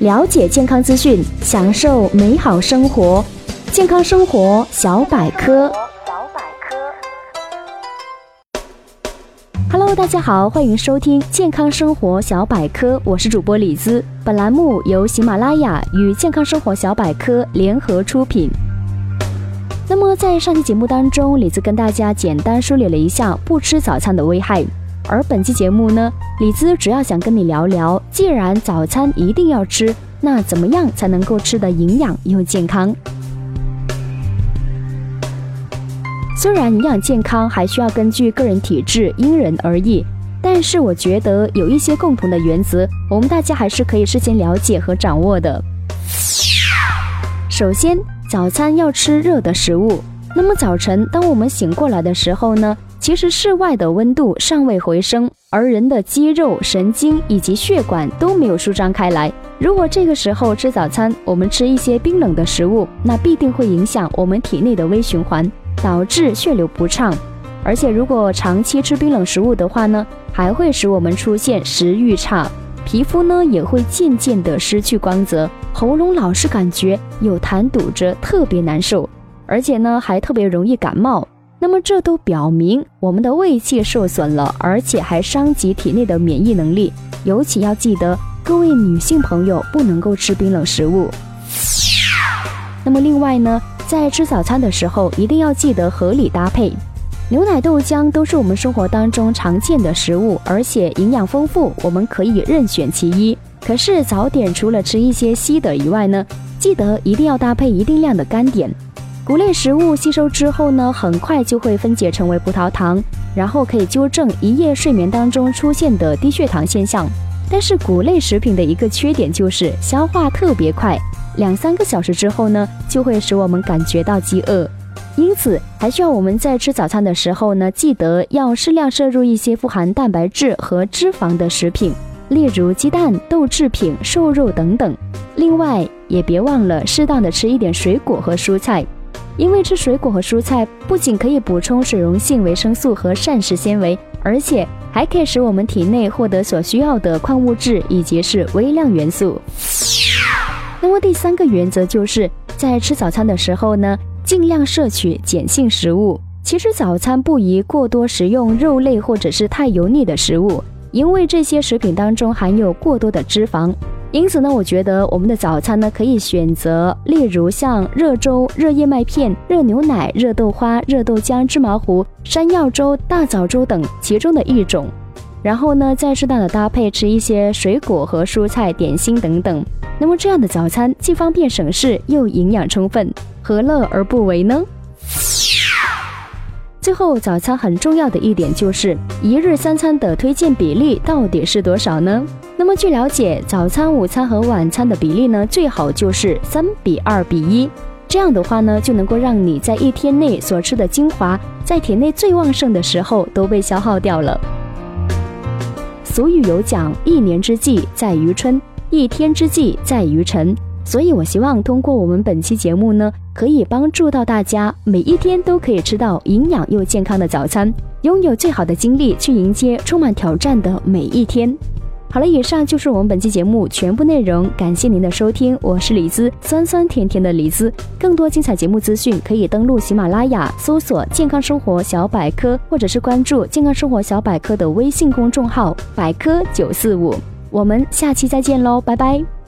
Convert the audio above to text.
了解健康资讯，享受美好生活。健康生活小百科。Hello，大家好，欢迎收听健康生活小百科，我是主播李姿。本栏目由喜马拉雅与健康生活小百科联合出品。那么在上期节目当中，李子跟大家简单梳理了一下不吃早餐的危害。而本期节目呢，李子主要想跟你聊聊，既然早餐一定要吃，那怎么样才能够吃得营养又健康？虽然营养健康还需要根据个人体质因人而异，但是我觉得有一些共同的原则，我们大家还是可以事先了解和掌握的。首先，早餐要吃热的食物。那么早晨，当我们醒过来的时候呢，其实室外的温度尚未回升，而人的肌肉、神经以及血管都没有舒张开来。如果这个时候吃早餐，我们吃一些冰冷的食物，那必定会影响我们体内的微循环，导致血流不畅。而且，如果长期吃冰冷食物的话呢，还会使我们出现食欲差。皮肤呢也会渐渐的失去光泽，喉咙老是感觉有痰堵着，特别难受，而且呢还特别容易感冒。那么这都表明我们的胃气受损了，而且还伤及体内的免疫能力。尤其要记得，各位女性朋友不能够吃冰冷食物。那么另外呢，在吃早餐的时候一定要记得合理搭配。牛奶、豆浆都是我们生活当中常见的食物，而且营养丰富，我们可以任选其一。可是早点除了吃一些稀的以外呢，记得一定要搭配一定量的干点。谷类食物吸收之后呢，很快就会分解成为葡萄糖，然后可以纠正一夜睡眠当中出现的低血糖现象。但是谷类食品的一个缺点就是消化特别快，两三个小时之后呢，就会使我们感觉到饥饿。因此，还需要我们在吃早餐的时候呢，记得要适量摄入一些富含蛋白质和脂肪的食品，例如鸡蛋、豆制品、瘦肉等等。另外，也别忘了适当的吃一点水果和蔬菜，因为吃水果和蔬菜不仅可以补充水溶性维生素和膳食纤维，而且还可以使我们体内获得所需要的矿物质以及是微量元素。那么第三个原则就是在吃早餐的时候呢。尽量摄取碱性食物。其实早餐不宜过多食用肉类或者是太油腻的食物，因为这些食品当中含有过多的脂肪。因此呢，我觉得我们的早餐呢可以选择，例如像热粥、热燕麦片、热牛奶、热豆花、热豆浆、芝麻糊、山药粥、大枣粥等其中的一种。然后呢，再适当的搭配吃一些水果和蔬菜、点心等等。那么这样的早餐既方便省事，又营养充分。何乐而不为呢？最后，早餐很重要的一点就是一日三餐的推荐比例到底是多少呢？那么据了解，早餐、午餐和晚餐的比例呢，最好就是三比二比一。这样的话呢，就能够让你在一天内所吃的精华，在体内最旺盛的时候都被消耗掉了。俗语有讲：一年之计在于春，一天之计在于晨。所以，我希望通过我们本期节目呢，可以帮助到大家，每一天都可以吃到营养又健康的早餐，拥有最好的精力去迎接充满挑战的每一天。好了，以上就是我们本期节目全部内容，感谢您的收听，我是李子，酸酸甜甜的李子。更多精彩节目资讯，可以登录喜马拉雅搜索“健康生活小百科”，或者是关注“健康生活小百科”的微信公众号“百科九四五”。我们下期再见喽，拜拜。